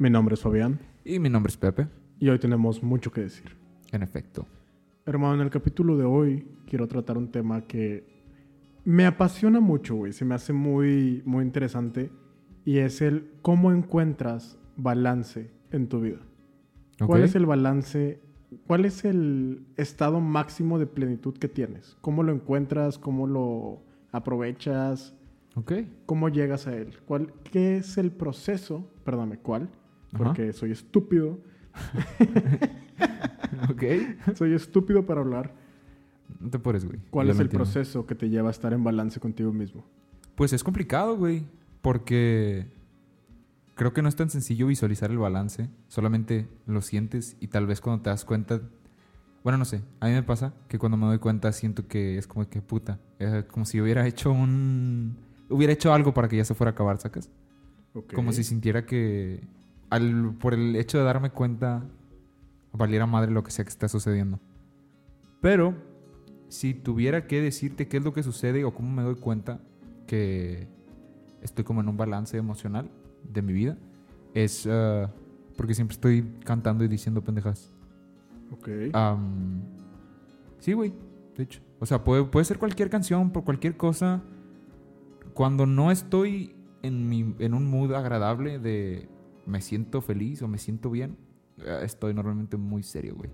Mi nombre es Fabián Y mi nombre es Pepe, y hoy tenemos mucho que decir. en efecto. Hermano, en el capítulo de hoy quiero tratar un tema que me apasiona mucho, güey. Se me hace muy, muy interesante y es el cómo encuentras balance en tu vida. ¿Cuál Ok. es el balance? ¿Cuál es el estado máximo de plenitud que tienes? ¿Cómo lo encuentras? ¿Cómo lo aprovechas? Ok. ¿Cómo llegas a él? ¿Cuál, ¿Qué es el proceso? Perdóname, ¿cuál? Ajá. Porque soy estúpido. Ok. Soy estúpido para hablar. No te pures, güey. ¿Cuál Yo es el entiendo. proceso que te lleva a estar en balance contigo mismo? Pues es complicado, güey. Porque creo que no es tan sencillo visualizar el balance. Solamente lo sientes y tal vez cuando te das cuenta. Bueno, no sé. A mí me pasa que cuando me doy cuenta siento que es como que puta. Es como si hubiera hecho un. Hubiera hecho algo para que ya se fuera a acabar, ¿sacas? Ok. Como si sintiera que. Al, por el hecho de darme cuenta. Valiera madre lo que sea que está sucediendo. Pero. Si tuviera que decirte qué es lo que sucede o cómo me doy cuenta que estoy como en un balance emocional de mi vida, es ah, porque siempre estoy cantando y diciendo pendejas. Ok. Am, sí, güey, de hecho. O sea, puede, puede ser cualquier canción, por cualquier cosa. Cuando no estoy en, mi, en un mood agradable de me siento feliz o me siento bien, eh, estoy normalmente muy serio, güey.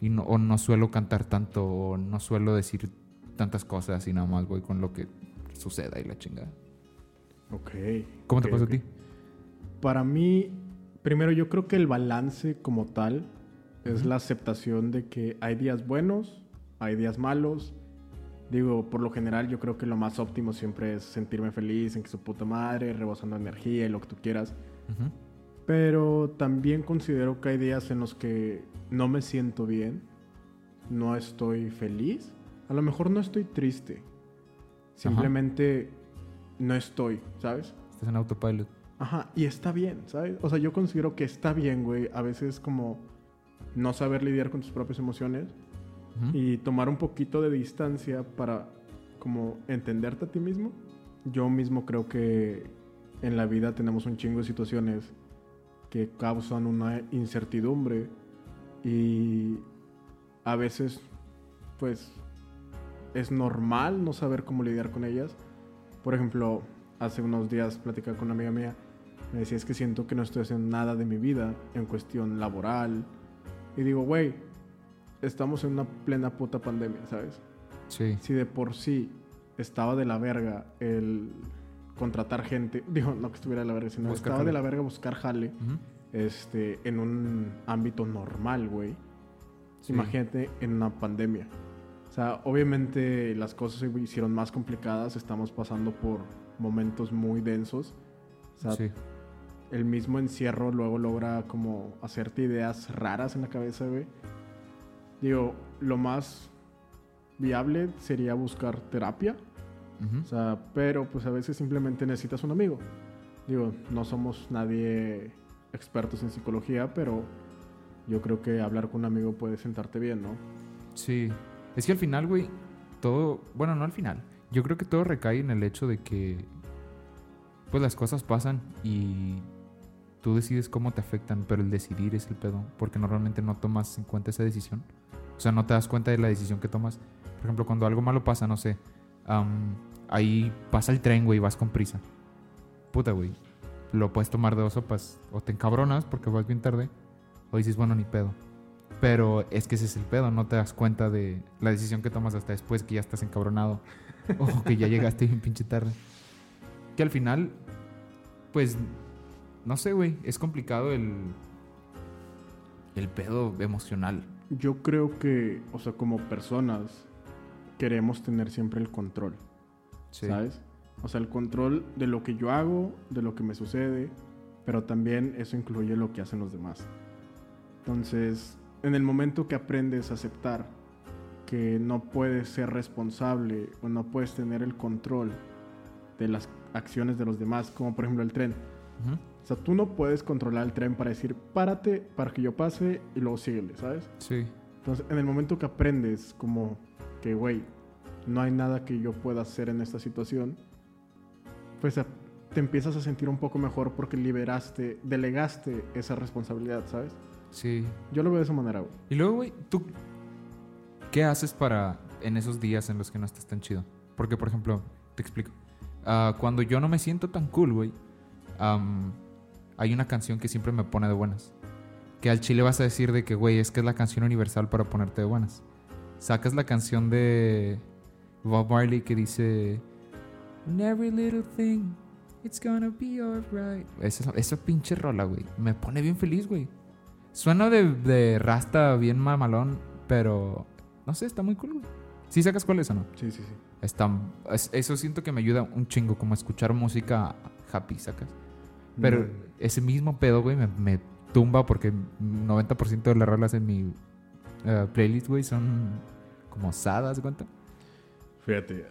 Y no, o no suelo cantar tanto, o no suelo decir tantas cosas y nada más voy con lo que suceda y la chingada. ok. ¿Cómo te Ok, pasa ok. a ti? Para mí, primero yo creo que el balance como tal es Ujú. la aceptación de que hay días buenos, hay días malos. Digo, por lo general yo creo que lo más óptimo siempre es sentirme feliz, en que su puta madre, rebosando energía y lo que tú quieras. Ujú. Pero también considero que hay días en los que no me siento bien, no estoy feliz, a lo mejor no estoy triste, simplemente no estoy, ¿sabes? Estás en autopilot. Ajá, y está bien, ¿sabes? O sea, yo considero que está bien, güey, a veces como no saber lidiar con tus propias emociones Ujú. y tomar un poquito de distancia para como entenderte a ti mismo. Yo mismo creo que en la vida tenemos un chingo de situaciones que causan una incertidumbre y a veces pues es normal no saber cómo lidiar con ellas. Por ejemplo, hace unos días platicaba con una amiga mía, me decía es que siento que no estoy haciendo nada de mi vida en cuestión laboral. Y digo, güey, estamos en una plena puta pandemia, ¿sabes? Sí. Si de por sí estaba de la verga el contratar gente, digo, no que estuviera de la verga, sino Buscar estaba jale. de la verga buscar jale este, en un ámbito normal, güey. Sí. Imagínate en una pandemia. O sea, obviamente las cosas se hicieron más complicadas, estamos pasando por momentos muy densos. O sea, Sí. el mismo encierro luego logra como hacerte ideas raras en la cabeza, güey. Digo, lo más viable sería buscar terapia. O sea, pero pues a veces simplemente necesitas un amigo. Digo, no somos nadie expertos en psicología, pero yo creo que hablar con un amigo puede sentarte bien, ¿no? Sí. Es que al final, güey, todo. Bueno, no al final. Yo creo que todo recae en el hecho de que. Pues las cosas pasan y. Tú decides cómo te afectan, pero el decidir es el pedo. Porque normalmente no tomas en cuenta esa decisión. O sea, no te das cuenta de la decisión que tomas. Por ejemplo, cuando algo malo pasa, no sé. am, ahí pasa el tren, güey, y vas con prisa. Puta, güey. Lo puedes tomar de dos sopas. O te encabronas porque vas bien tarde. O dices, bueno, ni pedo. Pero es que ese es el pedo, no te das cuenta de la decisión que tomas hasta después que ya estás encabronado o que ya llegaste bien pinche tarde. Que al final, pues, no sé, güey, es complicado el, el pedo emocional. Yo creo que, o sea, como personas, queremos tener siempre el control, Sí. ¿sabes? O sea, el control de lo que yo hago, de lo que me sucede, pero también eso incluye lo que hacen los demás. Entonces, en el momento que aprendes a aceptar que no puedes ser responsable o no puedes tener el control de las acciones de los demás, como por ejemplo el tren. Ujú. O sea, tú no puedes controlar el tren para decir, párate para que yo pase y luego síguele, ¿sabes? Sí. Entonces, en el momento que aprendes como que, güey, no hay nada que yo pueda hacer en esta situación, pues te empiezas a sentir un poco mejor porque liberaste, delegaste esa responsabilidad, ¿sabes? Sí. Yo lo veo de esa manera, güey. Y luego, güey, ¿tú qué haces para en esos días en los que no estás tan chido? Porque, por ejemplo, te explico. Ah, cuando yo no me siento tan cool, güey, am, hay una canción que siempre me pone de buenas. Que al chile vas a decir de que, güey, es que es la canción universal para ponerte de buenas. Sacas la canción de Bob Marley que dice... "In every little thing, it's gonna be alright. Esa, esa pinche rola, güey. Me pone bien feliz, güey. Suena de, de rasta bien mamalón, pero no sé, está muy cool, güey. ¿Sí sacas cuál es o no? Sí, sí, sí. Está, es- eso siento que me ayuda un chingo, como escuchar música happy, ¿sacas? Pero No, ese mismo pedo, güey, me, me tumba porque 90% de las rolas en mi eh, playlist, güey, son como sadas, ¿de cuenta? Fíjate,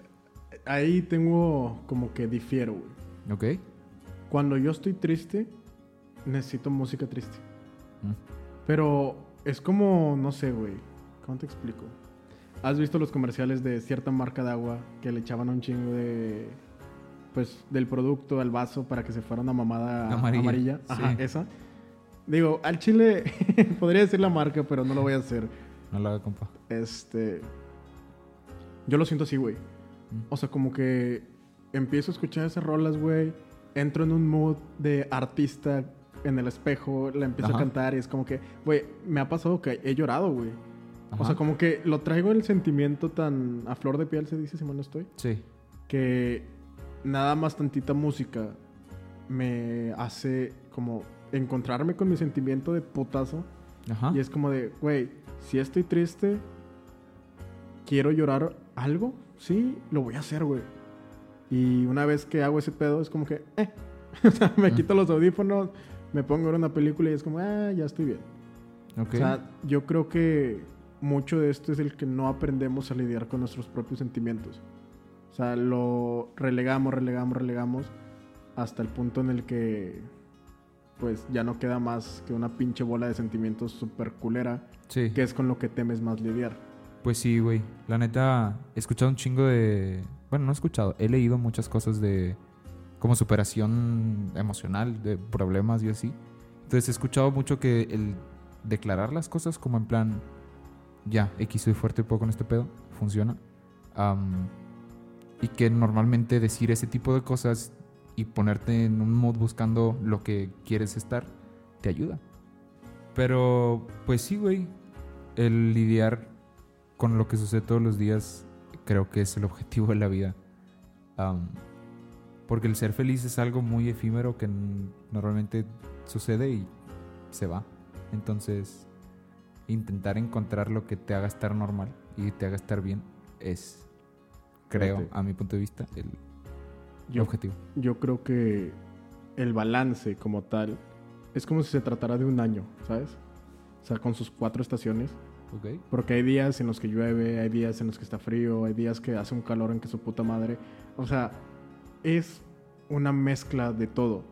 ahí tengo como que difiero, güey. ¿Ok? Cuando yo estoy triste, necesito música triste. Mm. Pero es como, no sé, güey. ¿Cómo te explico? ¿Has visto los comerciales de cierta marca de agua que le echaban un chingo de. Pues del producto al vaso para que se fuera una mamada Amarilla, amarilla? Ajá, sí. esa. Digo, al chile podría decir la marca, pero no lo voy a hacer. No lo haga, compa. Este. Yo lo siento así, güey. O sea, como que empiezo a escuchar esas rolas, güey. Entro en un mood de artista en el espejo, la empiezo Ajá. a cantar y es como que, güey, me ha pasado que he llorado, güey. O sea, como que lo traigo el sentimiento tan a flor de piel, se dice, si mal no estoy, Sí. que nada más tantita música me hace como encontrarme con mi sentimiento de putazo. Ajá. Y es como de, güey, si estoy triste, quiero llorar algo, sí, lo voy a hacer, güey. Y una vez que hago ese pedo, es como que, eh. o sea, me quito los audífonos, me pongo a ver una película y es como, ah, ya estoy bien. Ok. O sea, yo creo que mucho de esto es el que no aprendemos a lidiar con nuestros propios sentimientos. O sea, lo relegamos, relegamos, relegamos hasta el punto en el que pues ya no queda más que una pinche bola de sentimientos súper culera, sí. que es con lo que temes más lidiar. Pues sí, güey. La neta, he escuchado un chingo de... Bueno, no he escuchado. He leído muchas cosas de... Como superación emocional, de problemas y así. Entonces he escuchado mucho que el declarar las cosas como en plan... Ya, X soy fuerte, puedo con este pedo. Funciona. Am, y que normalmente decir ese tipo de cosas y ponerte en un mood buscando lo que quieres estar, te ayuda. Pero, pues sí, güey. El lidiar con lo que sucede todos los días creo que es el objetivo de la vida. Am, porque el ser feliz es algo muy efímero que normalmente sucede y se va. Entonces, intentar encontrar lo que te haga estar normal y te haga estar bien es, creo, Fíjate. a mi punto de vista, el Yo, objetivo. yo creo que el balance como tal es como si se tratara de un año, ¿sabes? O sea, con sus cuatro estaciones. ¿Ok? Porque hay días en los que llueve, hay días en los que está frío, hay días que hace un calor en que su puta madre. O sea, es una mezcla de todo.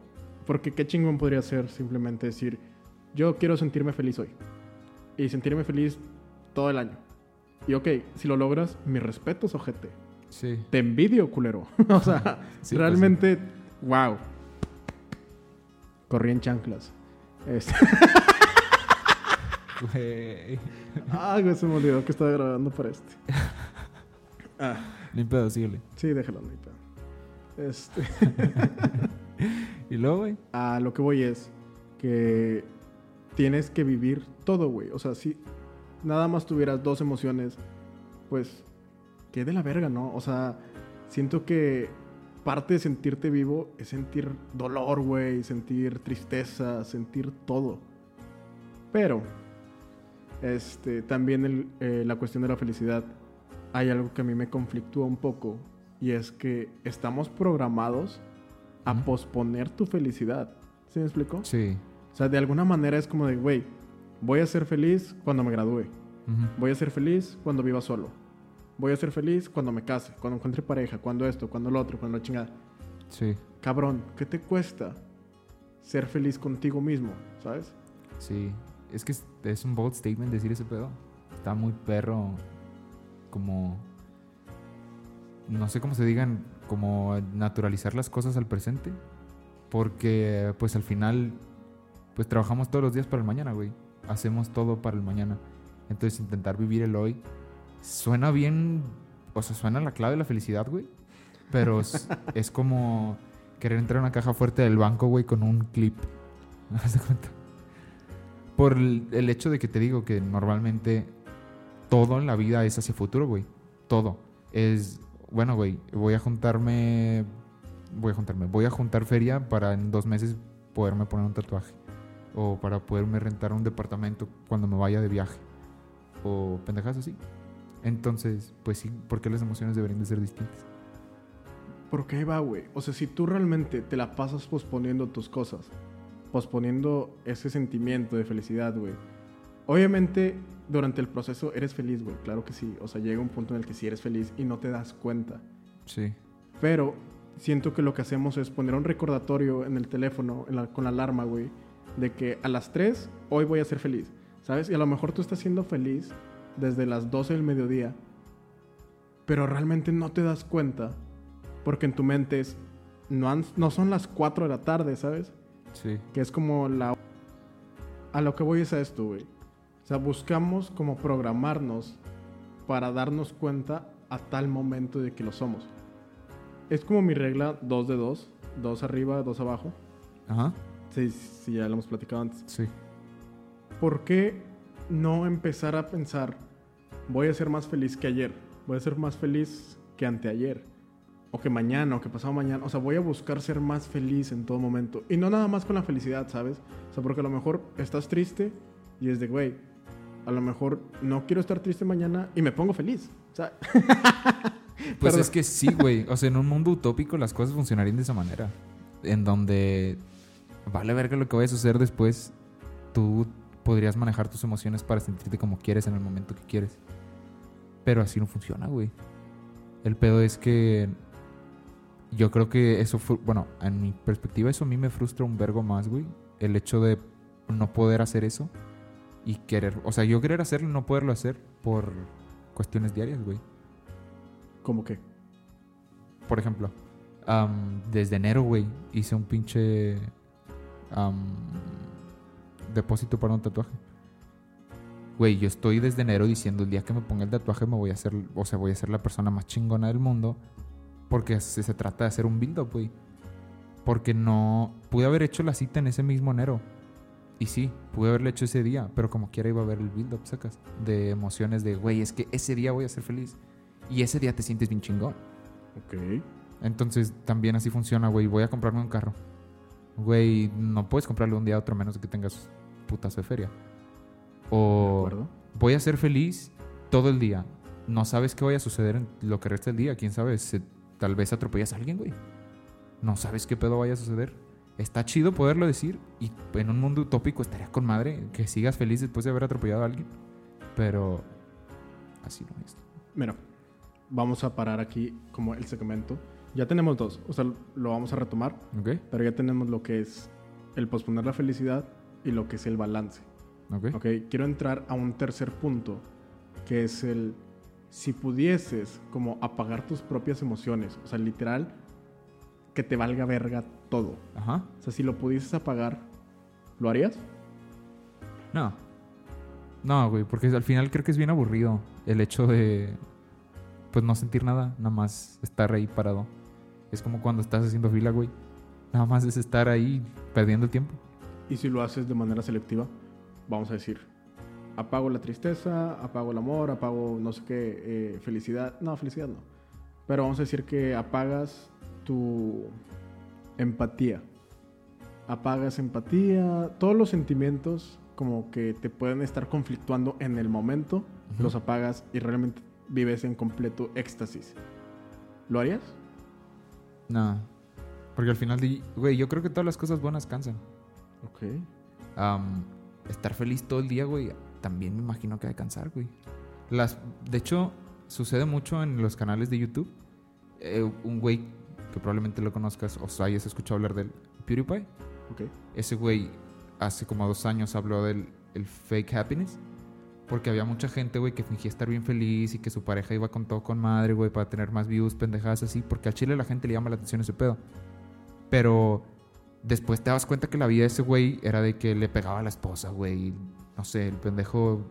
Porque qué chingón podría ser simplemente decir, yo quiero sentirme feliz hoy. Y sentirme feliz todo el año. Y ok, si lo logras, mis respetos, ojete. Sí. Te envidio, culero. o sea, Sí, pues realmente, wow. Corrí en chanclas. Este- Güey. ah, güey, se me olvidó que estaba grabando para este. Ah. Ni pedo, síguele. Sí, déjalo, hay pedo. Este, Y luego, güey. a lo que voy es que tienes que vivir todo, güey. O sea, si nada más tuvieras dos emociones, pues, qué de la verga, ¿no? O sea, siento que parte de sentirte vivo es sentir dolor, güey, sentir tristeza, sentir todo. Pero, este, también el- eh, la cuestión de la felicidad, hay algo que a mí me conflictúa un poco y es que estamos programados a posponer tu felicidad. ¿Sí me explico? Sí. O sea, de alguna manera es como de, güey, voy a ser feliz cuando me gradúe. Voy a ser feliz cuando viva solo. Voy a ser feliz cuando me case, cuando encuentre pareja, cuando esto, cuando lo otro, cuando la chingada. Sí. Cabrón, ¿qué te cuesta ser feliz contigo mismo? ¿Sabes? Sí, es que es, un bold statement decir ese pedo. Está muy perro, como. No sé cómo se digan, como naturalizar las cosas al presente. Porque, pues al final, pues trabajamos todos los días para el mañana, güey. Hacemos todo para el mañana. Entonces, intentar vivir el hoy suena bien. O sea, suena la clave de la felicidad, güey. Pero es, es como querer entrar a una caja fuerte del banco, güey, con un clip. ¿Haz de cuenta? Por el, hecho de que te digo que normalmente todo en la vida es hacia futuro, güey. Todo. Es, bueno, güey, voy a juntarme, voy a juntarme, voy a juntar feria para en dos meses poderme poner un tatuaje. O para poderme rentar un departamento cuando me vaya de viaje. O pendejas así. Entonces, pues sí, ¿por qué las emociones deberían de ser distintas? Porque ahí va, güey. O sea, si tú realmente te la pasas posponiendo tus cosas, posponiendo ese sentimiento de felicidad, güey. Obviamente, durante el proceso eres feliz, güey. Claro que sí. O sea, llega un punto en el que sí eres feliz y no te das cuenta. Sí. Pero siento que lo que hacemos es poner un recordatorio en el teléfono, en la- con la alarma, güey, de que a las 3 hoy voy a ser feliz, ¿sabes? Y a lo mejor tú estás siendo feliz desde las 12 del mediodía, pero realmente no te das cuenta porque en tu mente es, no, han- no son las 4 de la tarde, ¿sabes? Sí. Que es como la... A lo que voy es a esto, güey. O sea, buscamos como programarnos para darnos cuenta a tal momento de que lo somos. Es como mi regla 2 de 2, 2 arriba, 2 abajo. Ajá. Sí, sí, ya lo hemos platicado antes. Sí. ¿Por qué no empezar a pensar, voy a ser más feliz que ayer? Voy a ser más feliz que anteayer. O que mañana, o que pasado mañana. O sea, voy a buscar ser más feliz en todo momento. Y no nada más con la felicidad, ¿sabes? O sea, porque a lo mejor estás triste y es de, güey, a lo mejor no quiero estar triste mañana y me pongo feliz. O sea, Pues Perdón. es que sí, güey. O sea, en un mundo utópico las cosas funcionarían de esa manera. En donde vale verga lo que vaya a suceder después. Tú podrías manejar tus emociones para sentirte como quieres en el momento que quieres. Pero así no funciona, güey. El pedo es que yo creo que eso fue, bueno, en mi perspectiva eso a mí me frustra un vergo más, güey. El hecho de no poder hacer eso y querer, o sea, yo querer hacerlo y no poderlo hacer por cuestiones diarias, güey. como que. Por ejemplo, am, desde enero, güey, hice un pinche depósito para un tatuaje. Güey, yo estoy desde enero diciendo el día que me ponga el tatuaje me voy a hacer, o sea, voy a ser la persona más chingona del mundo. Porque se, se trata de hacer un build-up, güey. Porque no... Pude haber hecho la cita en ese mismo enero. Y sí, pude haberlo hecho ese día. Pero como quiera iba a haber el build-up, sacas. De emociones de, güey, es que ese día voy a ser feliz. Y ese día te sientes bien chingón. Ok. Entonces también así funciona, güey. Voy a comprarme un carro. Güey, no puedes comprarlo un día a otro menos de que tengas putazo de feria. ¿De O acuerdo? voy a ser feliz todo el día. No sabes qué vaya a suceder en lo que resta del día. ¿Quién sabe? Se- tal vez atropellas a alguien, güey. No sabes qué pedo vaya a suceder. Está chido poderlo decir. Y en un mundo utópico estaría con madre que sigas feliz después de haber atropellado a alguien. Pero así no es. Mira, vamos a parar aquí como el segmento. Ya tenemos dos, o sea, lo vamos a retomar, ¿Ok? pero ya tenemos lo que es el posponer la felicidad y lo que es el balance. ¿Ok? Ok, quiero entrar a un tercer punto, que es el si pudieses como apagar tus propias emociones, o sea, literal, que te valga verga todo. Ajá. O sea, si lo pudieses apagar, ¿lo harías? No. No, güey, porque al final creo que es bien aburrido el hecho de pues no sentir nada, nada más estar ahí parado. Es como cuando estás haciendo fila, güey. Nada más es estar ahí perdiendo el tiempo. Y si lo haces de manera selectiva, vamos a decir, apago la tristeza, apago el amor, apago no sé qué, eh, felicidad. No, felicidad no. Pero vamos a decir que apagas tu empatía. Apagas empatía, todos los sentimientos como que te pueden estar conflictuando en el momento, los apagas y realmente vives en completo éxtasis. ¿Lo harías? No. Porque al final, güey, yo creo que todas las cosas buenas cansan. Ok. Am, estar feliz todo el día, güey, también me imagino que ha de cansar, güey. Las, de hecho, sucede mucho en los canales de YouTube. Eh, un güey que probablemente lo conozcas o hayas escuchado hablar del PewDiePie. Ok. Ese güey hace como dos años habló del el fake happiness. Porque había mucha gente, güey, que fingía estar bien feliz y que su pareja iba con todo con madre, güey, para tener más views, pendejadas así. Porque al chile la gente le llama la atención ese pedo. Pero después te das cuenta que la vida de ese güey era de que le pegaba a la esposa, güey. No sé, el pendejo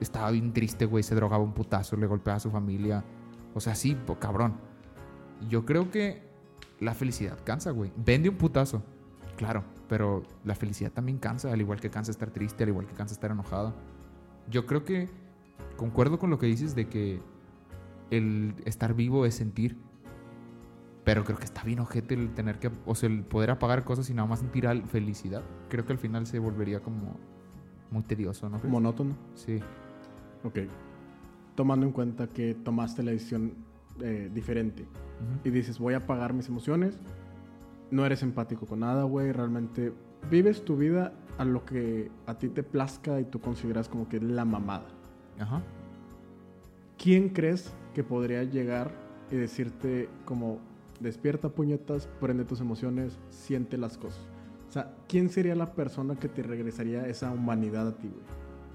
estaba bien triste, güey. Se drogaba un putazo, le golpeaba a su familia. O sea, sí, cabrón. Yo creo que la felicidad cansa, güey. Vende un putazo, claro. Pero la felicidad también cansa, al igual que cansa estar triste, al igual que cansa estar enojado. Yo creo que concuerdo con lo que dices de que el estar vivo es sentir. Pero creo que está bien ojete el tener que, o sea, el poder apagar cosas y nada más sentir felicidad. Creo que al final se volvería como muy tedioso, ¿no? Monótono. Sí. Ok. Tomando en cuenta que tomaste la decisión eh, diferente y dices, voy a apagar mis emociones, no eres empático con nada, güey, realmente vives tu vida a lo que a ti te plazca y tú consideras como que la mamada. Ajá. ¿Quién crees que podría llegar y decirte como despierta puñetas, prende tus emociones, siente las cosas? O sea, ¿quién sería la persona que te regresaría esa humanidad a ti, güey?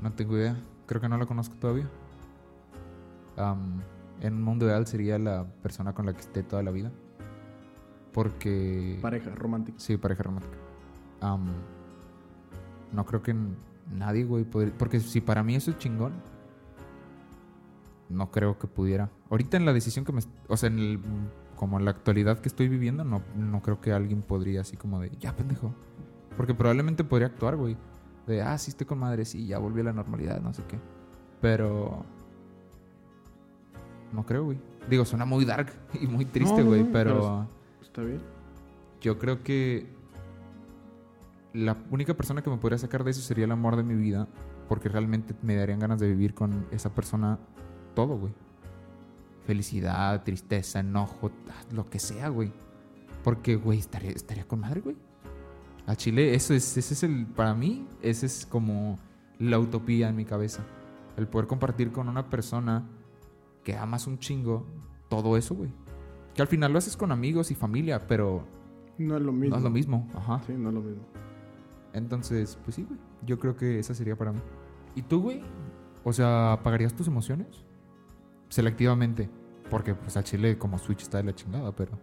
No tengo idea. Creo que no la conozco todavía. Am, en un mundo ideal sería la persona con la que esté toda la vida. Porque... Pareja, romántica. Sí, pareja romántica. Am, no creo que nadie, güey, podría... Porque si para mí eso es chingón, no creo que pudiera. Ahorita en la decisión que me... O sea, en el, como en la actualidad que estoy viviendo, no, no creo que alguien podría así como de, ya pendejo. Porque probablemente podría actuar, güey. De, ah, sí estoy con madre, sí, ya volví a la normalidad, no sé qué. Pero... No creo, güey. Digo, suena muy dark y muy triste, no, güey, no, pero... pero ¿Está bien? Yo creo que la única persona que me podría sacar de eso sería el amor de mi vida, porque realmente me darían ganas de vivir con esa persona todo, güey. Felicidad, tristeza, enojo, ah, lo que sea, güey. Porque, güey, estaría, estaría con madre, güey. A Chile, eso es, ese es el, para mí, ese es como la utopía en mi cabeza. El poder compartir con una persona que amas un chingo todo eso, güey. Que al final lo haces con amigos y familia, pero No es lo mismo. no es lo mismo. Ajá. Sí, no es lo mismo. Entonces, pues sí, güey. Yo creo que esa sería para mí. ¿Y tú, güey? O sea, ¿apagarías tus emociones? Selectivamente. Porque, pues, a Chile como Switch está de la chingada, pero...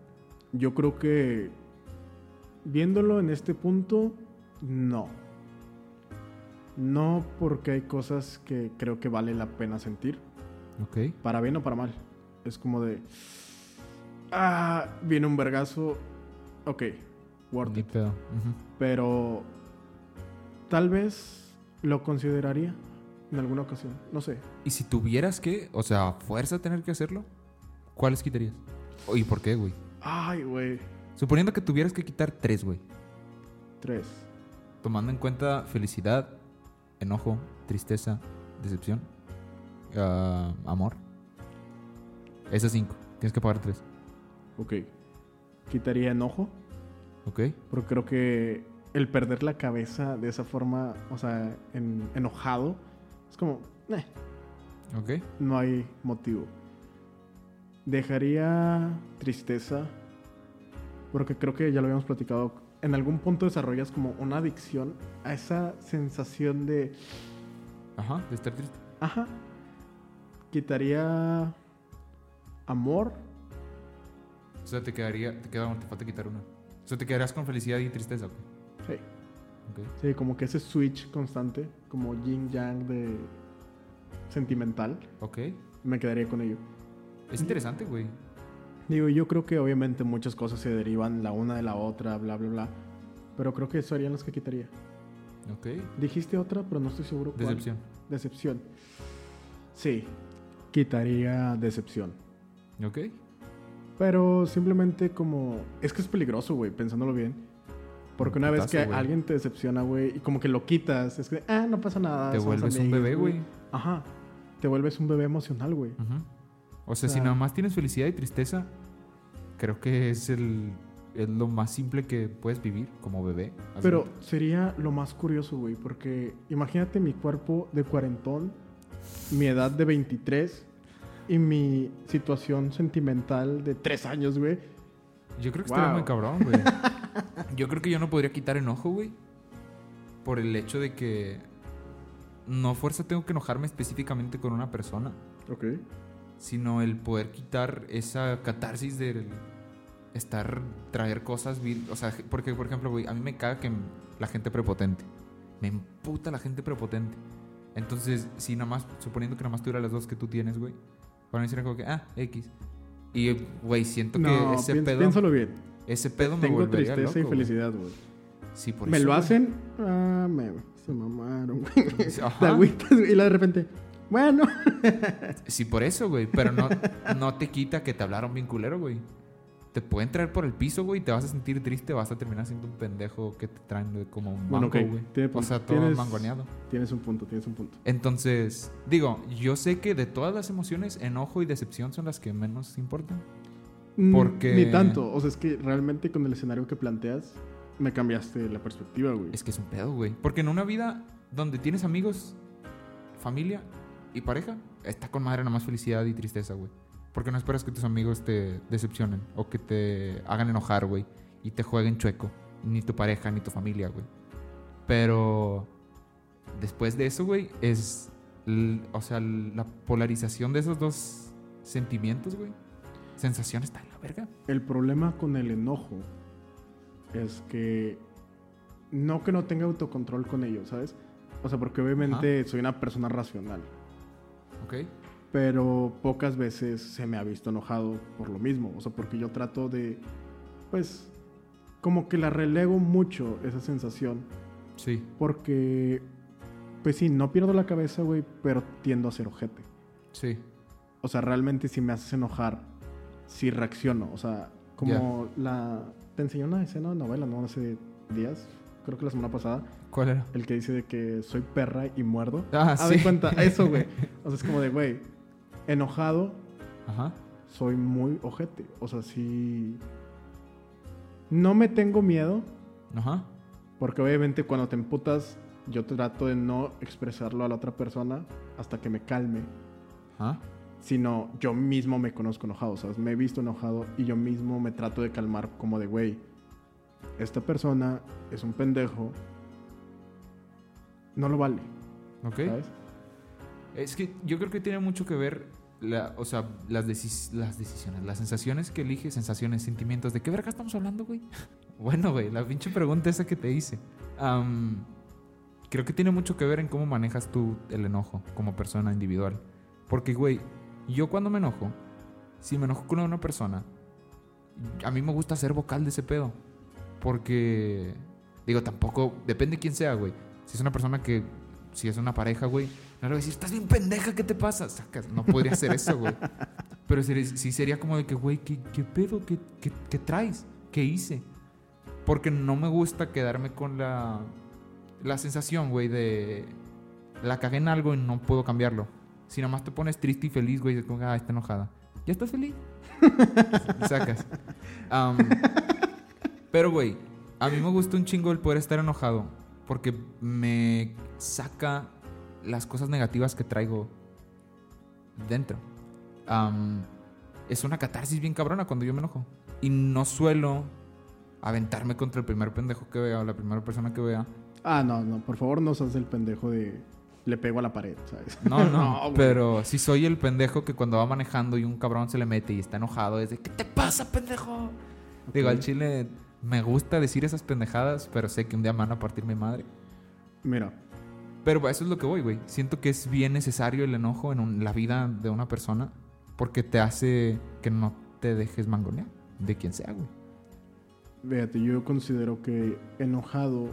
Yo creo que viéndolo en este punto, no. No porque hay cosas que creo que vale la pena sentir, Ok. para bien o para mal. Es como de, ah, viene un vergazo, ok, worth Ni it. pedo. Pero tal vez lo consideraría en alguna ocasión, no sé. Y si tuvieras que, o sea, fuerza tener que hacerlo, ¿cuáles quitarías? ¿Y por qué, güey? Ay, güey, Suponiendo que tuvieras que quitar tres, güey. tres. Tomando en cuenta felicidad, enojo, tristeza, decepción, ah, amor. Esas cinco. Tienes que pagar tres. Ok. Quitaría enojo. ¿Ok? Porque creo que el perder la cabeza de esa forma, o sea, en- enojado, es como, eh, ¿Ok? no hay motivo. Dejaría tristeza, porque creo que ya lo habíamos platicado. En algún punto desarrollas como una adicción a esa sensación de, Ajá, de estar triste. ajá, quitaría amor. O sea, te quedaría, te queda, te falta quitar una. O sea, te quedarías con felicidad y tristeza, güey. Sí, Ok. sí, como que ese switch constante, como yin yang de sentimental, Ok. me quedaría con ello. Es interesante, güey. Digo, yo creo que obviamente muchas cosas se derivan la una de la otra, bla, bla, bla. Pero creo que eso serían las que quitaría. Ok. Dijiste otra, pero no estoy seguro cuál. Decepción. Decepción. Sí, quitaría decepción. Ok. Pero simplemente como... Es que es peligroso, güey, pensándolo bien. Porque Un una vez que alguien te decepciona, güey, y como que lo quitas, es que, ah, no pasa nada. Te vuelves un bebé, güey. Ajá. Te vuelves un bebé emocional, güey. Ujú. O sea, O si nada más tienes felicidad y tristeza, creo que es el es lo más simple que puedes vivir como bebé. Pero sería lo más curioso, güey, porque imagínate mi cuerpo de cuarentón, mi edad de 23 y mi situación sentimental de 3 años, güey. yo creo que estaría wow. muy cabrón, güey. yo creo que yo no podría quitar enojo, güey. Por el hecho de que no fuerza tengo que enojarme específicamente con una persona. Ok. sino el poder quitar esa catarsis del, estar, traer cosas, o sea, porque, por ejemplo, güey, a mí me caga que la gente prepotente. Me emputa la gente prepotente. Entonces, si nada más, suponiendo que nada más tuviera las dos que tú tienes, güey, para mí sería como que, ah, X. Y, güey, siento que ese pedo, piénsalo bien. Ese pedo me Tengo volvería tristeza y loco, felicidad, güey. Sí, por Me eso, lo güey. hacen, ah, me, se mamaron, güey. Y luego de repente, bueno. Sí, por eso, güey. Pero no, no te quita que te hablaron bien culero, güey. Te pueden traer por el piso, güey. Te vas a sentir triste. Vas a terminar siendo un pendejo que te traen como un Bueno, mango, güey. tiene O punto. sea, todo Tienes- mangoneado. Tienes un punto, tienes un punto. Entonces, digo, yo sé que de todas las emociones, enojo y decepción son las que menos importan. Mm, Porque- Ni tanto. O sea, es que realmente con el escenario que planteas, me cambiaste la perspectiva, güey. Es que es un pedo, güey. Porque en una vida donde tienes amigos, familia y pareja, está con madre nada más felicidad y tristeza, güey. Porque no esperas que tus amigos te decepcionen o que te hagan enojar, güey, y te jueguen chueco. Ni tu pareja, ni tu familia, güey. Pero después de eso, güey, es. O sea, la polarización de esos dos sentimientos, güey. Sensación está en la verga. El problema con el enojo es que no que no tenga autocontrol con ello, ¿sabes? O sea, porque obviamente soy una persona racional, ¿Ok? pero pocas veces se me ha visto enojado por lo mismo. O sea, porque yo trato de, pues, como que la relego mucho esa sensación, Sí. porque, pues sí, no pierdo la cabeza, güey, pero tiendo a ser ojete. Sí. O sea, realmente si me haces enojar, sí reacciono. O sea, como la... Te enseñó una escena de novela, ¿no? Hace días, creo que la semana pasada, ¿Cuál era? el que dice de que soy perra y muerdo. Ah, sí. de cuenta, eso, güey. O sea, es como de, güey, enojado, Ajá. soy muy ojete. O sea, sí... No me tengo miedo, Ajá. porque obviamente cuando te emputas, yo trato de no expresarlo a la otra persona hasta que me calme. Ajá. Sino yo mismo me conozco enojado, ¿sabes? Me he visto enojado y yo mismo me trato de calmar como de, güey, esta persona es un pendejo, no lo vale, Ok. ¿sabes? Es que yo creo que tiene mucho que ver, la, o sea, las, decis- las decisiones, las sensaciones que eliges, sensaciones, sentimientos. ¿De qué verga estamos hablando, güey? bueno, güey, la pinche pregunta esa que te hice. Creo que tiene mucho que ver en cómo manejas tú el enojo como persona individual. Porque, güey, yo cuando me enojo, si me enojo con una persona, a mí me gusta ser vocal de ese pedo. Porque, digo, tampoco, depende quién sea, güey. Si es una persona que, si es una pareja, güey, no le voy a decir, estás bien pendeja, ¿qué te pasa? Sacas, no podría hacer eso, güey. Pero sí sí sería como de que, güey, ¿qué, qué pedo? ¿Qué, qué, qué traes? ¿Qué hice? Porque no me gusta quedarme con la, la sensación, güey, de la cagué en algo y no puedo cambiarlo. Si nada más te pones triste y feliz, güey, como, ah, está enojada. ¿Ya estás feliz? Sacas. Pero, güey, a mí me gusta un chingo el poder estar enojado. Porque me saca las cosas negativas que traigo dentro. Es una catarsis bien cabrona cuando yo me enojo. Y no suelo aventarme contra el primer pendejo que vea o la primera persona que vea. Ah, no, no, por favor no seas el pendejo de le pego a la pared, ¿sabes? No, no, güey. pero si soy el pendejo que cuando va manejando y un cabrón se le mete y está enojado, es de ¿qué te pasa, pendejo? Digo, al chile me gusta decir esas pendejadas, pero sé que un día me van a partir mi madre. Mira, Pero eso es lo que voy, güey. Siento que es bien necesario el enojo en un- la vida de una persona porque te hace que no te dejes mangonear de quien sea, güey. Fíjate, yo considero que enojado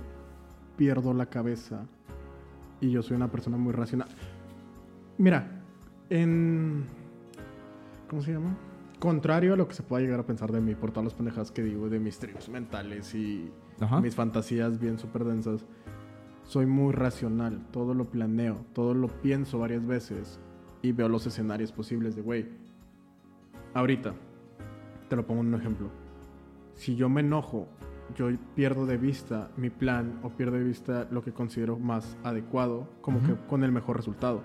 pierdo la cabeza y yo soy una persona muy racional. Mira, en... ¿Cómo se llama? Contrario a lo que se pueda llegar a pensar de mí por todas las pendejadas que digo, de mis tríos mentales y Ajá. mis fantasías bien súper densas, soy muy racional, todo lo planeo, todo lo pienso varias veces y veo los escenarios posibles de, güey, ahorita, te lo pongo en un ejemplo, si yo me enojo, yo pierdo de vista mi plan o pierdo de vista lo que considero más adecuado, como Ujú. que con el mejor resultado.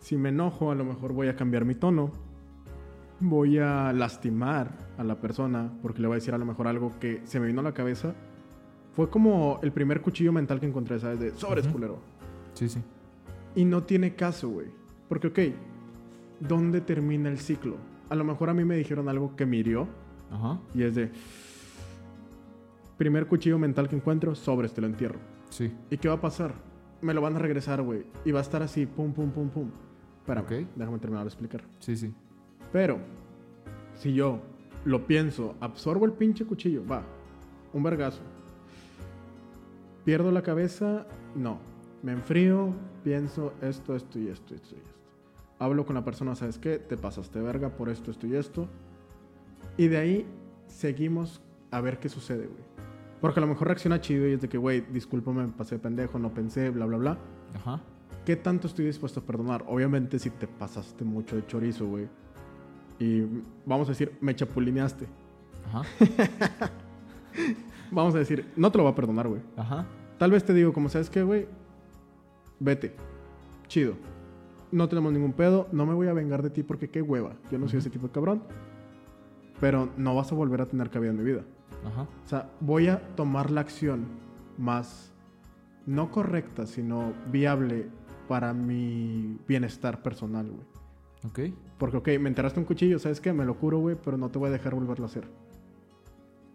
Si me enojo, a lo mejor voy a cambiar mi tono, voy a lastimar a la persona porque le voy a decir a lo mejor algo que se me vino a la cabeza. Fue como el primer cuchillo mental que encontré, ¿sabes? De sobres, Ujú. culero. Sí, sí. Y no tiene caso, güey. Porque, ok, ¿dónde termina el ciclo? A lo mejor a mí me dijeron algo que me hirió Ajá. Y es de... Primer cuchillo mental que encuentro, sobres, te lo entierro. Sí. ¿Y qué va a pasar? Me lo van a regresar, güey. Y va a estar así, pum, pum, pum, pum. Espérame, déjame terminar de explicar. Sí, sí. Pero, si yo lo pienso, absorbo el pinche cuchillo, va, un vergazo. Pierdo la cabeza, no. Me enfrío, pienso esto, esto y esto, esto y esto. Hablo con la persona, ¿sabes qué? Te pasaste verga por esto, esto y esto. Y de ahí seguimos a ver qué sucede, güey. Porque a lo mejor reacciona chido y es de que, güey, discúlpame, me pasé de pendejo, no pensé, bla, bla, bla. Ajá. ¿Qué tanto estoy dispuesto a perdonar? Obviamente si te pasaste mucho de chorizo, güey. Y vamos a decir, me chapulineaste. Ajá. Vamos a decir, no te lo voy a perdonar, güey. Ajá. Tal vez te digo, como sabes qué, güey, vete. Chido. No tenemos ningún pedo. No me voy a vengar de ti porque qué hueva. Yo no soy ese tipo de cabrón. Pero no vas a volver a tener cabida en mi vida. Ajá. O sea, voy a tomar la acción más, no correcta, sino viable para mi bienestar personal, güey. Ok. Porque, ok, me enteraste un cuchillo, ¿sabes qué? Me lo curo, güey, pero no te voy a dejar volverlo a hacer.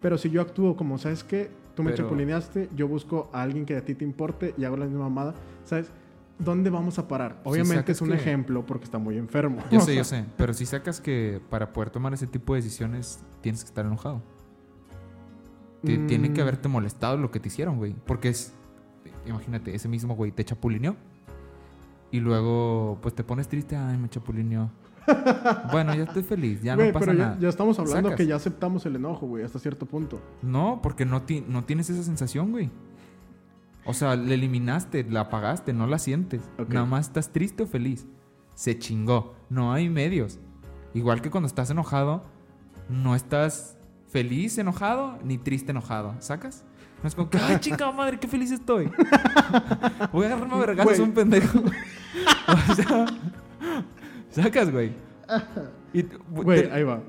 Pero si yo actúo como, ¿sabes qué? Tú me Pero- chapulineaste, yo busco a alguien que a ti te importe y hago la misma mamada, ¿sabes? ¿Dónde vamos a parar? Obviamente sacas es un que- ejemplo porque está muy enfermo. Yo sé, yo sé. Pero si sacas que para poder tomar ese tipo de decisiones tienes que estar enojado. Ti- Tiene que Mm. haberte molestado lo que te hicieron, güey. Porque es. Imagínate, ese mismo güey te chapulineó. Y luego, pues te pones triste. Ay, me chapulineó. bueno, ya estoy feliz. Ya Güey, no pasa pero ya, nada. ya estamos hablando Sacas. que ya aceptamos el enojo, güey, hasta cierto punto. No, porque no, ti- no tienes esa sensación, güey. O sea, la eliminaste, la apagaste, no la sientes. Nada más estás triste o feliz. Se chingó. No hay medios. Igual que cuando estás enojado, no estás feliz enojado ni triste enojado. ¿Sacas? No es como que, ay, chingada madre, qué feliz estoy. Voy a agarrarme a Güey. un pendejo. o sea, sacas, güey. Güey, te- ahí va.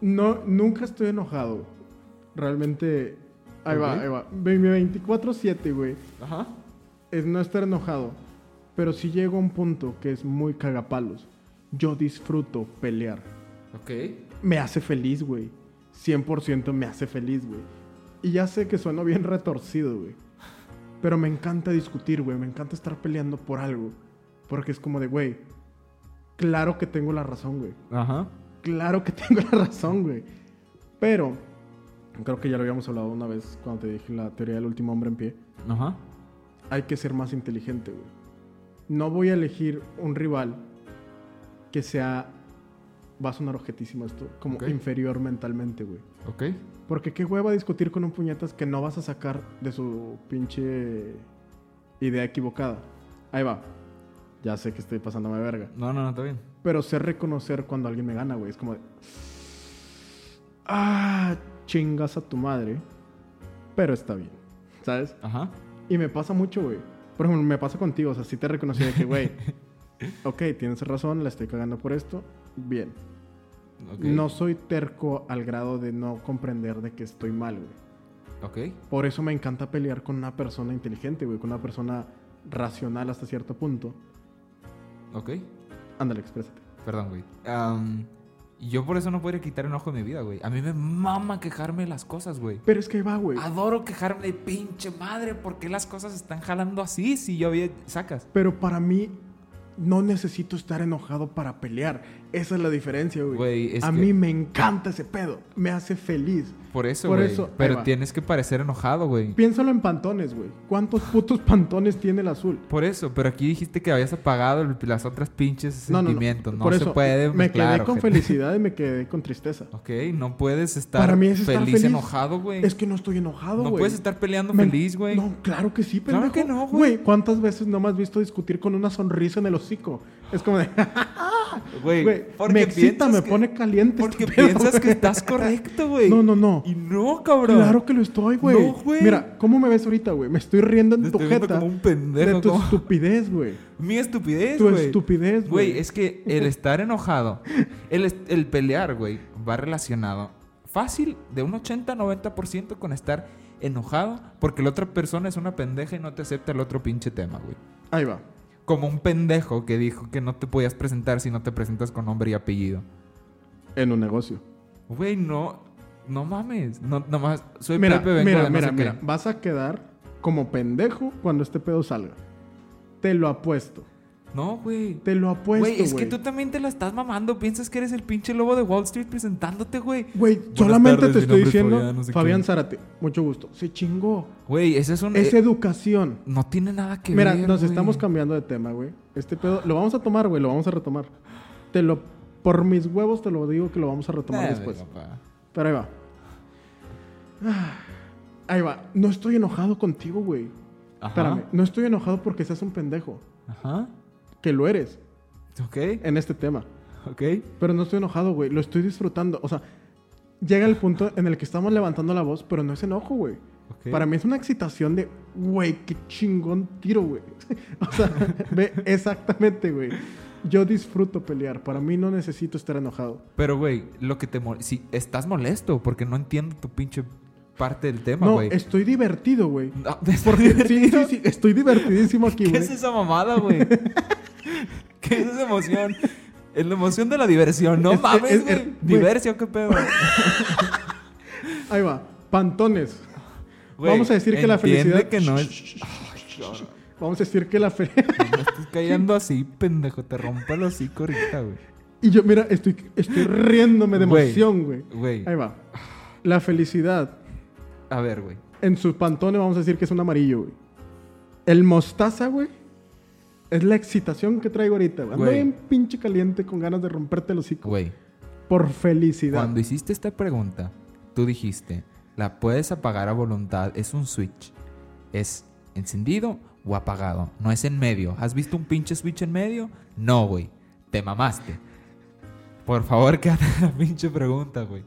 No, nunca estoy enojado. Realmente, ahí va, ahí va. Mi 24-7, güey, Ajá. es no estar enojado. Pero si llego a un punto que es muy cagapalos. Yo disfruto pelear. Ok. Me hace feliz, güey. 100% me hace feliz, güey. Y ya sé que sueno bien retorcido, güey. Pero me encanta discutir, güey. Me encanta estar peleando por algo. Porque es como de, güey, claro que tengo la razón, güey. Ajá. Claro que tengo la razón, güey. Pero, creo que ya lo habíamos hablado una vez cuando te dije la teoría del último hombre en pie. Ajá. Hay que ser más inteligente, güey. No voy a elegir un rival que sea, va a sonar objetísimo esto, como inferior mentalmente, güey. Ok. Porque qué hueva discutir con un puñetas que no vas a sacar de su pinche idea equivocada. Ahí va. Ya sé que estoy pasándome verga. No, no, no, está bien. Pero sé reconocer cuando alguien me gana, güey. Es como de. Ah, chingas a tu madre. Pero está bien. ¿Sabes? Ajá. Y me pasa mucho, güey. Por ejemplo, me pasa contigo. O sea, sí te reconocí de que, güey. ok, tienes razón, la estoy cagando por esto. Bien. No soy terco al grado de no comprender de que estoy mal, güey. Ok. Por eso me encanta pelear con una persona inteligente, güey. Con una persona racional hasta cierto punto. Ok. Ándale, exprésate. Perdón, güey. Yo por eso no podría quitar enojo de mi vida, güey. A mí me mama quejarme de las cosas, güey. Pero es que va, güey. Adoro quejarme de pinche madre. ¿Por qué las cosas están jalando así si yo bien sacas? Pero para mí, no necesito estar enojado para pelear. Esa es la diferencia, güey. A que- mí me encanta ese pedo. Me hace feliz. Por eso, Por güey. eso, Pero tienes que parecer enojado, güey. Piénsalo en pantones, güey. ¿Cuántos putos pantones tiene el azul? Por eso, pero aquí dijiste que habías apagado el- las otras pinches No, no, no. sentimientos. No, Por se eso, puede Me mezclar, quedé con felicidad y me quedé con tristeza. Ok, no puedes estar, Para mí es estar feliz, feliz. enojado, güey. Es que no estoy enojado, no güey. puedes estar peleando Me- feliz, güey. No, claro que sí, Claro pendejo. que no, güey. ¿cuántas veces no me has visto discutir con una sonrisa en el hocico? Es como de, Güey, me excita, me que- pone caliente. Porque este piensas que estás correcto, güey. No, no, no. Y no, cabrón. Claro que lo estoy, güey. No, güey. Mira, ¿cómo me ves ahorita, güey? Me estoy riendo en Te tu estoy jeta como un pendejo. de tu como- estupidez, güey. Mi estupidez, Tu güey. estupidez, Güey, güey. es que el estar enojado, el, el pelear, güey, va relacionado fácil de un 80-90% con estar enojado porque la otra persona es una pendeja y no te acepta el otro pinche tema, güey. Ahí va. Como un pendejo que dijo que no te podías presentar si no te presentas con nombre y apellido. En un negocio. Güey, no. No mames. No, nomás. Soy Mira, Pepe, vengo mira, de no mira, sé mira. qué. Vas a quedar como pendejo cuando este pedo salga. Te lo apuesto. No, güey. Te lo apuesto, Güey, güey. es que tú también te la estás mamando. Piensas que eres el pinche lobo de Wall Street presentándote, güey. Güey, solamente tardes, te estoy es diciendo, Fabián, no sé Fabián qué. Zárate, mucho gusto. Se chingó. Güey, ese es un. Es eh, educación. no tiene nada que Mira, ver. nos güey. estamos cambiando de tema, güey. Este pedo lo vamos a tomar, güey, lo vamos a retomar. Te lo por mis huevos te lo digo que lo vamos a retomar Nah, después. papá. Pero ahí va. Ah, Ahí va. No estoy enojado contigo, güey. Ajá. Espérame. No estoy enojado porque seas un pendejo. Ajá. Que lo eres Ok. en este tema. Ok. Pero no estoy enojado, güey. Lo estoy disfrutando. O sea, llega el punto en el que estamos levantando la voz, pero no es enojo, güey. Para mí es una excitación de, güey, qué chingón tiro, güey. o sea, ve exactamente, güey. Yo disfruto pelear. Para mí no necesito estar enojado. Pero, güey, lo que te Si estás molesto porque no entiendo tu pinche parte del tema, No, güey. estoy divertido, güey. No, ¿estás Porque sí, sí, sí, estoy divertidísimo aquí, ¿Qué güey. es esa mamada, güey? ¿Qué es esa emoción? Es la emoción de la diversión. No Es- mames, es- es- güey. Diversión, qué pedo. Ahí va. Pantones. Vamos a decir que la felicidad. que no es... Vamos a decir que la fe. No estás callando así, pendejo. Te rompe el hocico ahorita, güey. y yo, mira, estoy, estoy riéndome de emoción. Güey, Ahí va. La felicidad. A ver, güey. En su pantone vamos a decir que es un amarillo, güey. El mostaza, güey. Es la excitación que traigo ahorita, güey. Ando bien pinche caliente con ganas de romperte el hocico. Güey, Por felicidad. cuando hiciste esta pregunta, tú dijiste, la puedes apagar a voluntad, es un switch. Es encendido o apagado, no es en medio. ¿Has visto un pinche switch en medio? No, güey. Te mamaste. Por favor, quédate la pinche pregunta, güey.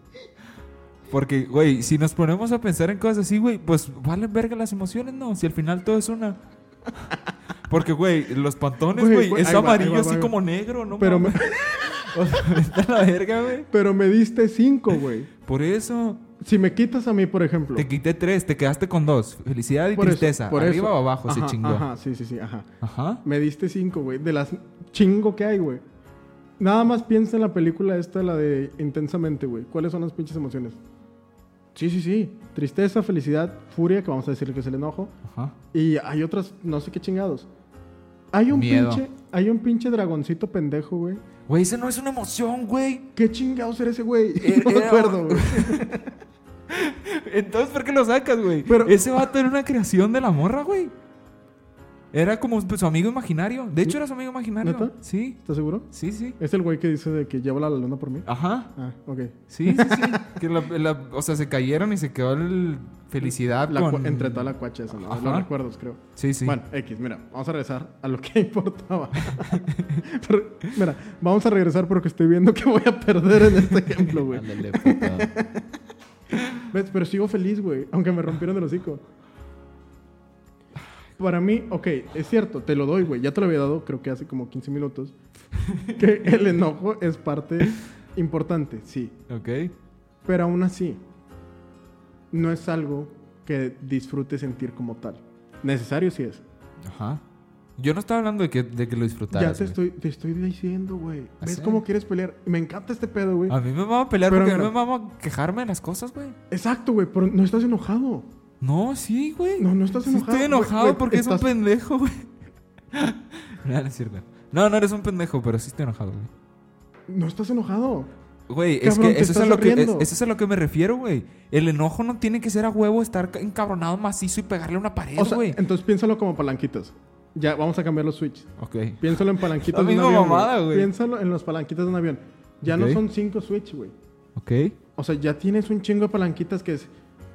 Porque, güey, si nos ponemos a pensar en cosas así, güey, pues valen verga las emociones, ¿no? Si al final todo es una... Porque, güey, los pantones, Güey, es va, amarillo va, así va. como negro, ¿no? Pero me? O sea, la verga, güey. pero me diste cinco, güey. Por eso Si me quitas a mí, por ejemplo. te quité tres, te quedaste con dos. Felicidad y por eso, tristeza. por Arriba eso. o abajo se Ajá, chingó. Ajá, sí, sí, sí, ajá. Ajá. Me diste cinco, güey. De las chingo que hay, güey. Nada más piensa en la película esta, la de Intensamente, güey. ¿Cuáles son las pinches emociones? Sí, sí, sí. Tristeza, felicidad, furia, que vamos a decir que es el enojo. Ajá. Y hay otras, no sé qué chingados. Hay un Miedo. pinche, hay un pinche dragoncito pendejo, güey. Güey, ese no es una emoción, güey. ¿Qué chingados era ese güey? Era- no me era- acuerdo, güey. Entonces, ¿por qué lo sacas, güey? Pero- Ese va a tener una creación de la morra, güey. Era como su amigo imaginario. De hecho, era su amigo imaginario. ¿Neta? Sí, ¿Estás seguro? sí, sí. Es el güey que dice de que lleva la luna por mí. Ajá. Ah, ok. Sí, sí, sí. que la- la- o sea, se cayeron y se quedó el felicidad La con... cua- Entre toda la cuacha esa, ¿no? Los recuerdos, creo. Sí, sí. Bueno, X, mira, vamos a regresar a lo que importaba. Pero, mira, vamos a regresar porque estoy viendo que voy a perder en este ejemplo, güey. Ándale, puta. ¿Ves? Pero sigo feliz, güey, aunque me rompieron el hocico. Para mí, ok, es cierto, te lo doy, güey. Ya te lo había dado, creo que hace como 15 minutos. Que el enojo es parte importante, sí. ok. Pero aún así, no es algo que disfrute sentir como tal. Necesario sí es. Ajá. Yo no estaba hablando de que, de que lo Ya disfrutaras. te güey. estoy, te estoy diciendo, güey. ¿Ah, ¿Ves cómo quieres pelear? Me encanta este pedo, güey. A mí me va a pelear Pero porque a mí mira. me va a quejarme de las cosas, güey. Exacto, güey, pero no estás enojado. No, sí, güey. No, no estás Sí enojado. estoy güey, enojado güey, porque es un pendejo, güey. no, no es cierto. No, no eres un pendejo, pero sí estoy enojado, güey. No estás enojado. Güey, es que eso es, a lo que, es- eso es a lo que me refiero, güey. El enojo no tiene que ser a huevo estar ca- encabronado macizo y pegarle a una pared, O sea, güey. entonces piénsalo como palanquitas. Ya, vamos a cambiar los switches. ok. Piénsalo en palanquitas La de un avión. mamada, güey. Piénsalo en los palanquitas de un avión. Ya no son cinco switches, güey. Ok. O sea, ya tienes un chingo de palanquitas que es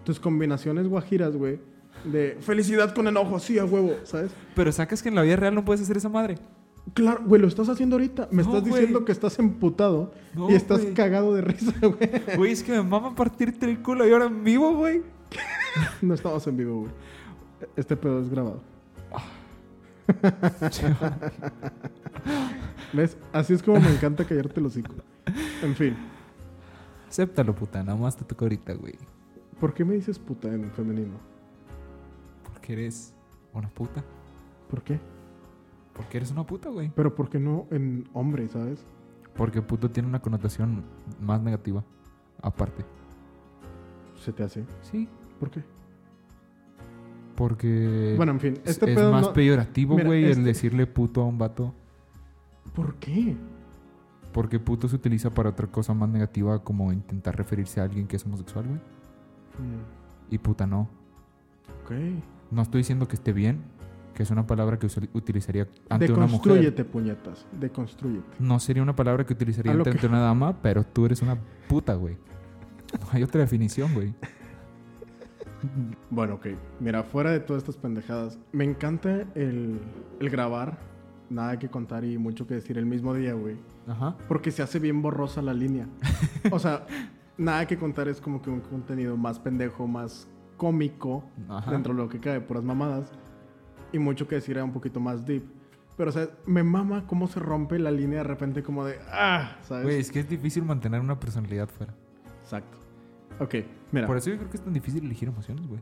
tus combinaciones guajiras, güey. De felicidad con enojo, sí, a huevo, ¿sabes? Pero sacas que en la vida real no puedes hacer esa madre. Claro, güey, lo estás haciendo ahorita. Me No, estás güey. diciendo que estás emputado No, y estás güey. cagado de risa, güey. Güey, es que me mama partirte el culo y ahora en vivo, güey. No estamos en vivo, güey. Este pedo es grabado. ¿Ves? Así es como me encanta callarte el hocico. En fin. Acéptalo, puta. Nada más te toca ahorita, güey. ¿Por qué me dices puta en femenino? Porque eres una puta. ¿Por qué? Porque eres una puta, güey. Pero ¿por qué no en hombre, sabes? Porque puto tiene una connotación más negativa. aparte. ¿Se te hace? Sí, ¿Por qué? porque Bueno, en fin, es, este es pedo más no- peyorativo, Mira, güey, este- el decirle puto a un vato. ¿Por qué? Porque puto se utiliza para otra cosa más negativa como intentar referirse a alguien que es homosexual, güey. Mm, Y puta no. ok. No estoy diciendo que esté bien, que es una palabra que utilizaría ante una mujer. Deconstrúyete, puñetas. Deconstrúyete. No sería una palabra que utilizaría ante que- una dama, pero tú eres una puta, güey. No hay otra definición, güey. Bueno, ok. Mira, fuera de todas estas pendejadas, me encanta el, el grabar. Nada que contar y mucho que decir el mismo día, güey. Ajá. Porque se hace bien borrosa la línea. O sea, nada que contar es como que un contenido más pendejo, más cómico, Ajá. dentro de lo que cae, puras mamadas. Y mucho que decir era un poquito más deep. Pero, o sea, me mama cómo se rompe la línea de repente como de... ¡Ah! ¿Sabes? Güey, es que es difícil mantener una personalidad fuera. Exacto. Ok, mira. Por eso yo creo que es tan difícil elegir emociones, güey.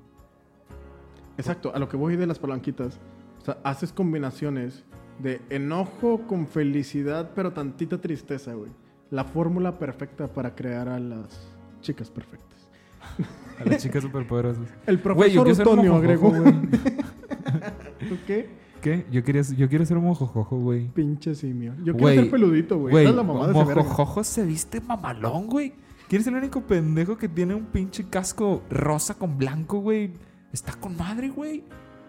Exacto, a lo que voy de las palanquitas. O sea, haces combinaciones de enojo con felicidad, pero tantita tristeza, güey. La fórmula perfecta para crear a las chicas perfectas. A las chicas superpoderosas. El profesor Antonio agregó. güey. ¿Tú qué? ¿Qué? Yo, quería, yo quiero ser un mojojojo, güey. Pinche simio. Yo quiero ser peludito, güey. Es la mamada mojojojo se viste mamalón, güey. ¿Quieres ser el único pendejo que tiene un pinche casco rosa con blanco, güey? Está con madre, güey.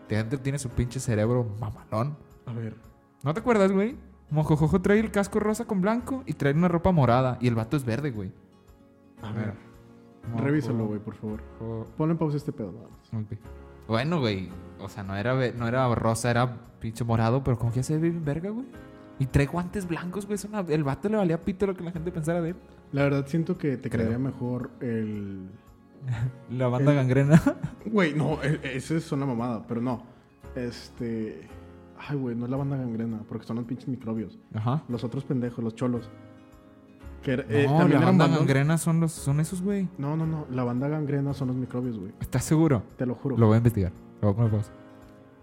De dentro tiene su pinche cerebro mamalón. A ver. ¿No te acuerdas, güey? Mojojojo trae el casco rosa con blanco y trae una ropa morada. Y el vato es verde, güey. A ver. Revísalo, güey, por favor. Mojojojo. Ponle en pausa este pedo, nada más. Ok. Bueno, güey. O sea, no era, no era rosa, era pinche morado, pero como que ya se ve bien verga, güey. Y trae guantes blancos, güey. Una- El vato le valía pito lo que la gente pensara de él. La verdad, siento que te Creo. quedaría mejor el... La banda El- gangrena. Güey, no, e- ese es una mamada, pero no. Este... Ay, güey, no es la banda gangrena, porque son los pinches microbios. Ajá. Los otros pendejos, los cholos. Que er- No, eh, la banda bandos- gangrena son, los, son esos, güey. No, no, no. La banda gangrena son los microbios, güey. ¿Estás seguro? Te lo juro. Lo voy a investigar. Lo voy a poner pausa.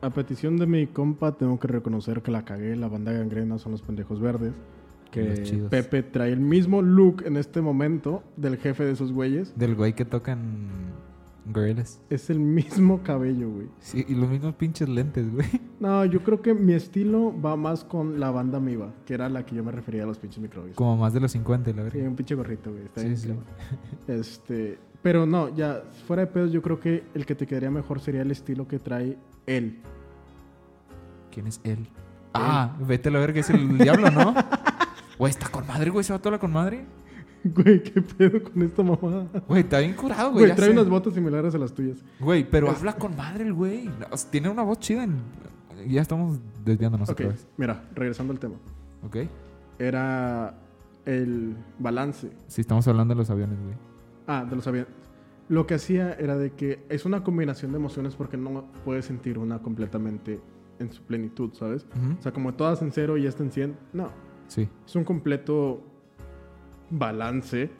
A petición de mi compa, tengo que reconocer que la cagué. La banda gangrena son los pendejos verdes. Los Que chidos. Pepe trae el mismo look en este momento del jefe de esos güeyes. Del güey que toca en Gorillaz. Es el mismo cabello, güey. Sí, y los mismos pinches lentes, güey. No, yo creo que mi estilo va más con la banda Miva, que era la que yo me refería a los pinches microbios. Como más de los 50, la Sí, verdad. un pinche gorrito, güey. Está Sí, bien sí. Este, pero no, ya, fuera de pedos, yo creo que el que te quedaría mejor sería el estilo que trae él. ¿Quién es él? Ah, vete a la verga, es el diablo, ¿no? Güey, está con madre, güey. ¿Se va toda con madre? Güey, qué pedo con esta mamada. Güey, está bien curado, güey. Güey, trae sé. unas botas similares a las tuyas. Güey, pero Es- habla con madre el güey. Tiene una voz chida. En... Ya estamos desviándonos Ok, otra vez. mira, regresando al tema. ¿Ok? Era el balance. Sí, estamos hablando de los aviones, güey. Ah, de los aviones. Lo que hacía era de que es una combinación de emociones porque no puedes sentir una completamente en su plenitud, ¿sabes? O sea, como todas en cero y esta en 100. No, Sí. es un completo balance.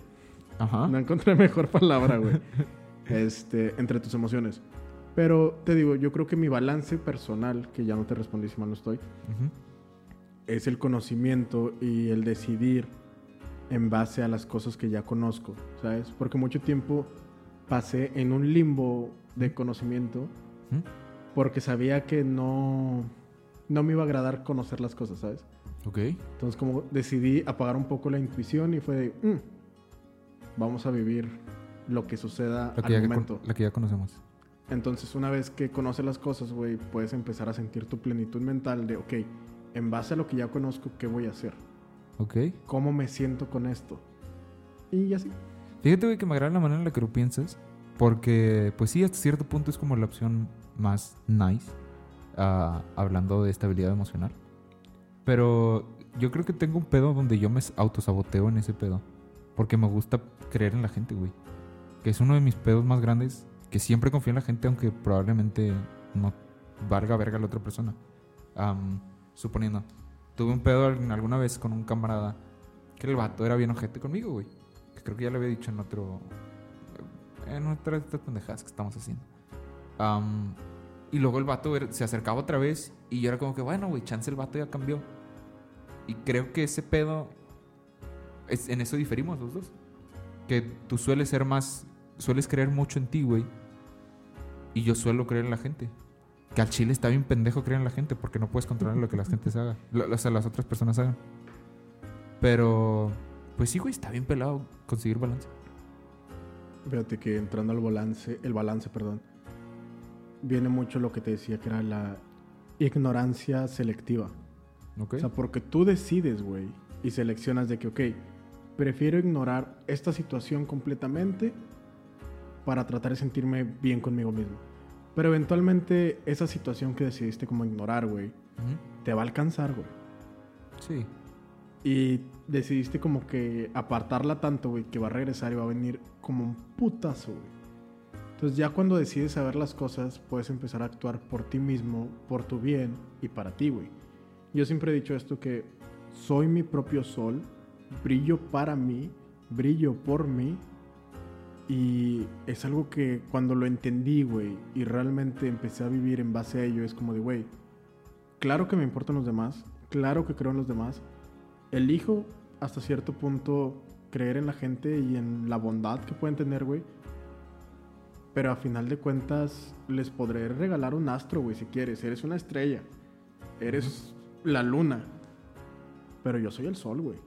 Ajá. No encontré mejor palabra, güey. este, entre tus emociones. Pero te digo, yo creo que mi balance personal, que ya no te respondí si mal no estoy, es el conocimiento y el decidir en base a las cosas que ya conozco, ¿sabes? Porque mucho tiempo pasé en un limbo de conocimiento porque sabía que no, no me iba a agradar conocer las cosas, ¿sabes? Ok. Entonces como decidí apagar un poco la intuición y fue de, "Mm, vamos a vivir lo que suceda La que, al momento. la que ya conocemos. Entonces, una vez que conoces las cosas, güey, puedes empezar a sentir tu plenitud mental de, ok, en base a lo que ya conozco, ¿qué voy a hacer? Ok. ¿Cómo me siento con esto? Y así. Fíjate, güey, que me agrada la manera en la que lo piensas. Porque, pues sí, hasta cierto punto es como la opción más nice. ah, hablando de estabilidad emocional. Pero yo creo que tengo un pedo donde yo me autosaboteo en ese pedo. Porque me gusta creer en la gente, güey. Que es uno de mis pedos más grandes. Que siempre confío en la gente, aunque probablemente no valga verga la otra persona. Suponiendo. Tuve un pedo alguna vez con un camarada. Que el vato era bien ojete conmigo, güey. Que creo que ya lo había dicho en otro. En otra de estas pendejadas que estamos haciendo. Y luego el vato se acercaba otra vez. Y yo era como que, bueno, güey, chance el vato ya cambió. Y creo que ese pedo. es- en eso diferimos los dos. que tú sueles ser más, sueles creer mucho en ti, güey. Y yo suelo creer en la gente. Que al chile está bien pendejo creer en la gente porque no puedes controlar lo que las gentes hagan. Lo- O sea, las otras personas hagan. Pero, pues sí, güey, está bien pelado conseguir balance. Fíjate que entrando al balance, el balance, perdón, viene mucho lo que te decía que era la ignorancia selectiva. O sea, porque tú decides, güey, y seleccionas de que, ok, prefiero ignorar esta situación completamente para tratar de sentirme bien conmigo mismo. Pero eventualmente esa situación que decidiste como ignorar, güey, te va a alcanzar, güey. Sí. Y decidiste como que apartarla tanto, güey, que va a regresar y va a venir como un putazo, güey. Entonces ya cuando decides saber las cosas, puedes empezar a actuar por ti mismo, por tu bien y para ti, güey. Yo siempre he dicho esto que soy mi propio sol, brillo para mí, brillo por mí. Y es algo que cuando lo entendí, güey, y realmente empecé a vivir en base a ello, es como de, güey, claro que me importan los demás, claro que creo en los demás, elijo hasta cierto punto creer en la gente y en la bondad que pueden tener, güey. Pero a final de cuentas les podré regalar un astro, güey, si quieres. Eres una estrella. Eres la luna. Pero yo soy el sol, güey.